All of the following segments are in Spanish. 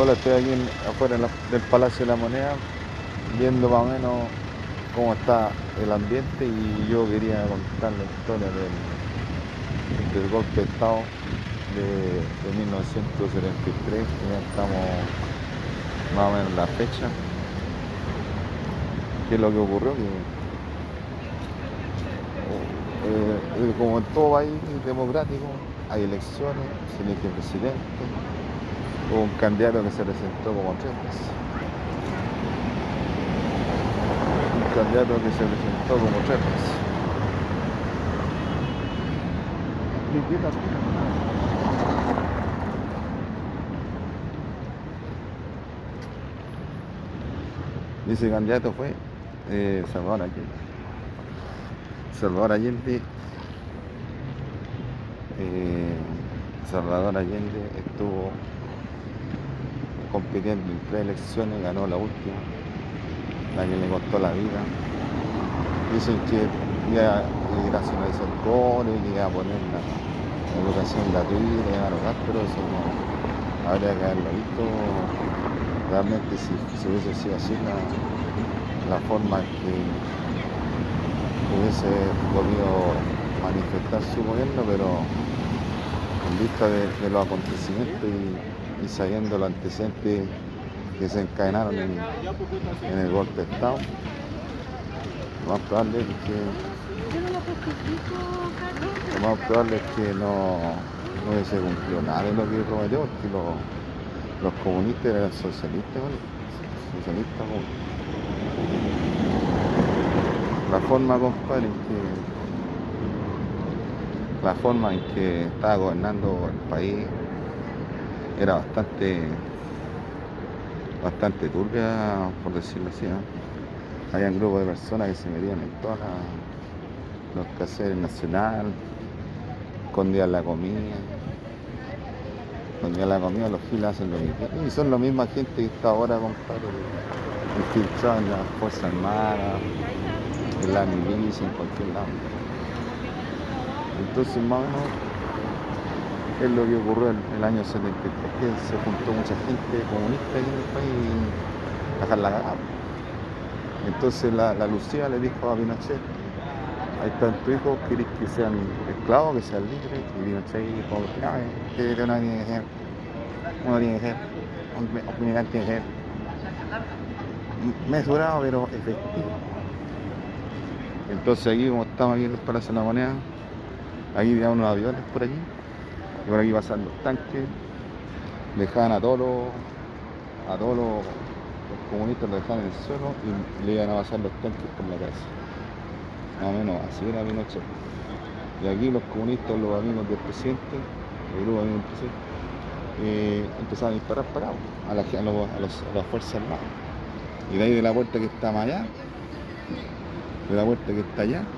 Hola, estoy aquí afuera del Palacio de la Moneda viendo más o menos cómo está el ambiente y yo quería contar la historia del, golpe de Estado de, de 1973, que ya estamos más o menos en la fecha. ¿Qué es lo que ocurrió? Eh, eh, como en todo país democrático, hay elecciones, se elige presidente, un candidato que se presentó como tres veces. Un candidato que se presentó como tres veces. Y ese candidato fue eh, Salvador Allende. Salvador Allende eh, Salvador Allende estuvo compitiendo en tres elecciones, ganó la última, la que le costó la vida. Dicen que iba a racionalizar el cobre, que iba a poner la, educación gratuita, iba a rogar, pero eso no habría que haberlo visto realmente si, si hubiese sido así la, la forma en que hubiese podido manifestar su gobierno, pero en vista de, de los acontecimientos y, y sabiendo los antecedentes que se encadenaron en, el golpe de Estado, lo más probable es que, lo más probable que no, no hubiese cumplido nada de lo que prometió, porque los, comunistas eran socialistas, ¿vale? socialistas como- La forma, compadre, en que la forma en que estaba gobernando el país era bastante bastante turbia, por decirlo así. ¿no? Había un grupo de personas que se metían en todos los caseros nacionales, escondían la comida, escondían la comida, los giles hacen lo mismo. Y son la misma gente que está ahora, compadre, infiltrada en las Fuerzas Armadas, en la milicia, en cualquier lado. Entonces, más o menos, es lo que ocurrió en el año 73, que se juntó mucha gente comunista en el país y dejar la cagada. Entonces la, la Lucía le dijo a Pinochet, ahí están tus hijos, querés que sean esclavos, que sean libres, y Pinochet dijo, no, uno tiene que ser, uno tiene que ser, un, tiene que ser mesurado pero efectivo. Entonces aquí como estamos aquí en el Palacio de la Moneda, aquí había unos aviones por aquí, y por aquí pasan los tanques, dejaban a todos los, a todos los, comunistas, los dejaban en el suelo y le iban a pasar los tanques por la cabeza. Más o menos así era Pinochet. Y aquí los comunistas, los amigos del presidente, el grupo de amigos del presidente, eh, empezaban a disparar para a, los- a los- a las fuerzas armadas. Y de ahí de la puerta que está más allá, de la puerta que está allá,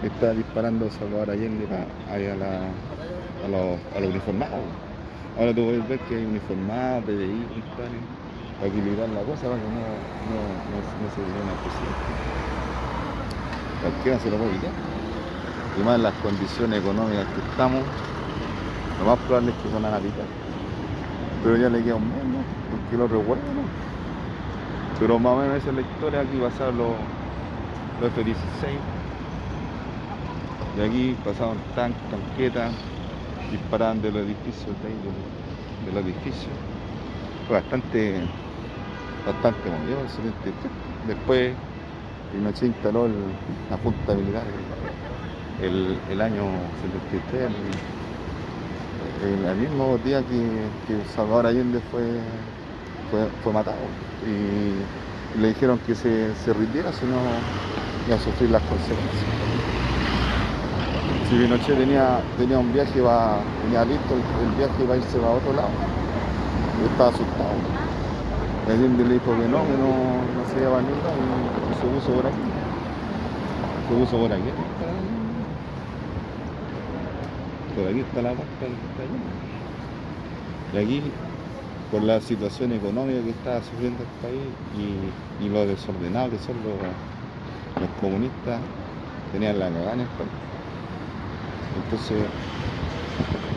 está disparando Salvador Allende pa- ahí a, la, a, los, a los uniformados. Ahora tú puedes ver que hay uniformados, PDI, para equilibrar la cosa para que no, no, no, no se llene al presidente. Cualquiera se lo puede quitar. Y más las condiciones económicas que estamos, lo más probable es que van a pitar. Pero ya le queda un mes, ¿no? Porque lo recuerdo, ¿no? Pero más o menos esa es la historia, aquí pasaron los, los F-16, y aquí pasaban tanques, tanquetas, disparaban de los edificios de ahí, de, de los edificios. Fue bastante, bastante movido el 73. Después Pinochet instaló el- la Junta Militar el, el año 73, el, el- mismo día que, que Salvador Allende fue, fue, fue matado. Y le dijeron que se, se rindiera, si no iba a sufrir las consecuencias. Si Pinochet tenía, tenía un viaje, va, tenía listo el, viaje para irse para otro lado, y estaba asustado. Y Allende le dijo que no, que no, no se iba a ningún lado se puso por aquí. Se puso por aquí. Por aquí está la puerta del taller. Y aquí, por la situación económica que estaba sufriendo el país y, y lo desordenado que son los, los comunistas, tenían la cagada en el país. Entonces,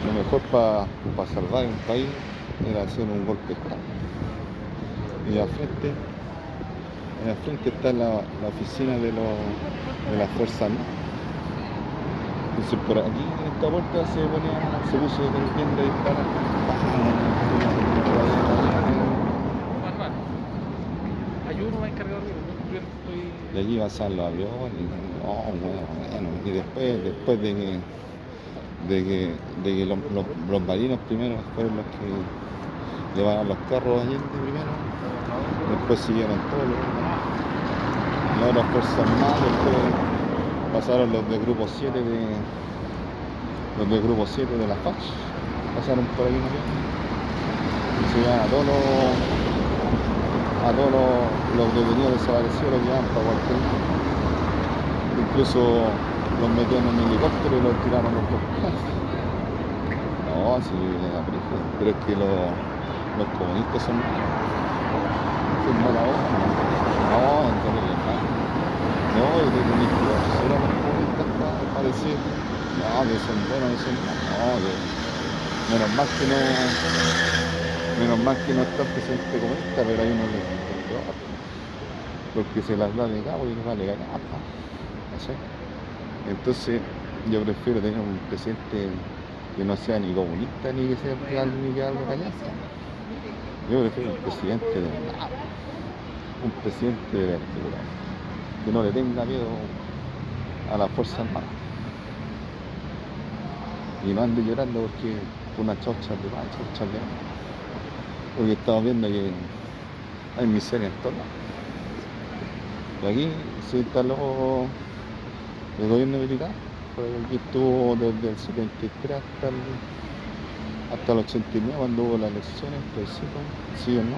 lo mejor para salvar un país era hacer un golpe de Estado. Y al frente, al frente está la, la oficina de, los, de Fuerzas Armadas. Entonces por aquí en esta puerta se ponía, se puso tienda y disparar. Manual. Hay uno más encargado arriba. Yo estoy. Y allí pasaban los aviones, y, después, después de que, de que, de que los, los, los primero fueron los que llevaron los carros Allende primero, después siguieron todos los ahora las fuerzas armadas, pasaron los de grupo 7 de los de grupo 7 de la FACH, pasaron por ahí. Y se llevan a todos los a todos los, los detenidos desaparecidos los llevaban para cualquier lado. Incluso los metían en un helicóptero y los tiraron los. No, sí, la prisa. Pero es que los, los comunistas son. Son mala onda. No, entonces No, y que tenéis que hacer a los comunistas para, para decir, no, que son buenos, que son malos. No, que menos mal que no Menos mal que no está el presidente comunista, pero hay uno que. Porque se las da de cabo y les vale ganar. No sé. Entonces, yo prefiero tener un presidente que no sea ni comunista ni que sea real ni que algo callado. Yo prefiero un presidente de verdad. Un presidente de verdad. Que no le tenga miedo a las Fuerzas Armadas. Y no ande llorando porque una chocha de más, chocha de más porque estamos viendo que hay miseria en lados. Y aquí se instaló el gobierno militar, pues aquí estuvo desde el 73 hasta el, hasta el 89 cuando hubo las elecciones, plebiscito, sí o no,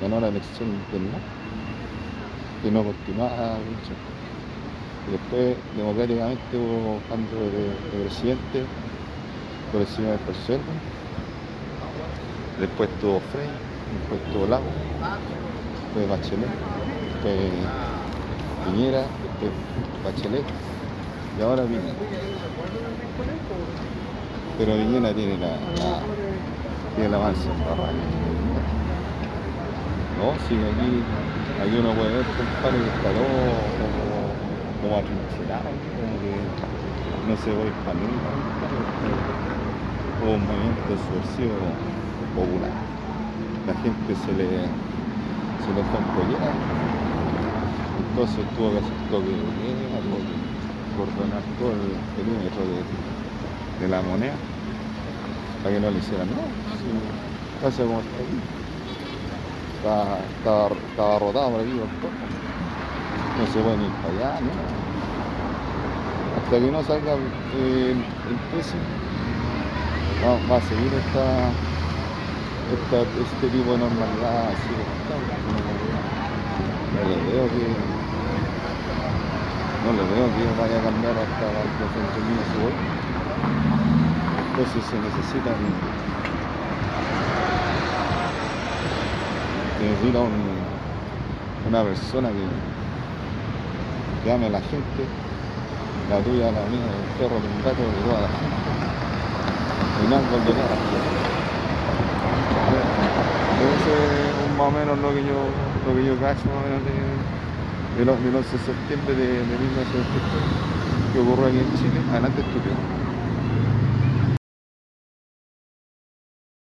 ganó la elección del no, y no continuaba elección. Y después democráticamente hubo cambio de, de presidente por el señor Después tuvo Frey, después tuvo Lago, después Bachelet, después Piñera, después Bachelet y ahora Piñera. Pero Piñera tiene la, la tiene el avance. No, sí, aquí, aquí uno puede ver compadre que está todo como, como atrincherado, como que no se va a ir para nunca, un movimiento subversivo popular. La gente se le, se le fue. Entonces tuvo que hacer toque de todo el perímetro de, de la moneda para que no le hicieran nada. Sí, como está aquí. Estaba, rotado por aquí. No se puede ir para allá, ¿no? Hasta que no salga el, el precio, va, va a seguir esta esta, este tipo de normalidad así no, le veo que no le veo que vaya a cambiar hasta que se termine su vuelo entonces se necesitan se necesita un, una persona que, que ame a la gente. La tuya, la mía, el perro, el gato, de toda la gente. Y no abandonar a la gente ese es más o menos lo que yo, lo que yo cacho más o menos de, del 11 de septiembre de, de 1973 que ocurrió aquí en Chile. Adelante estudio.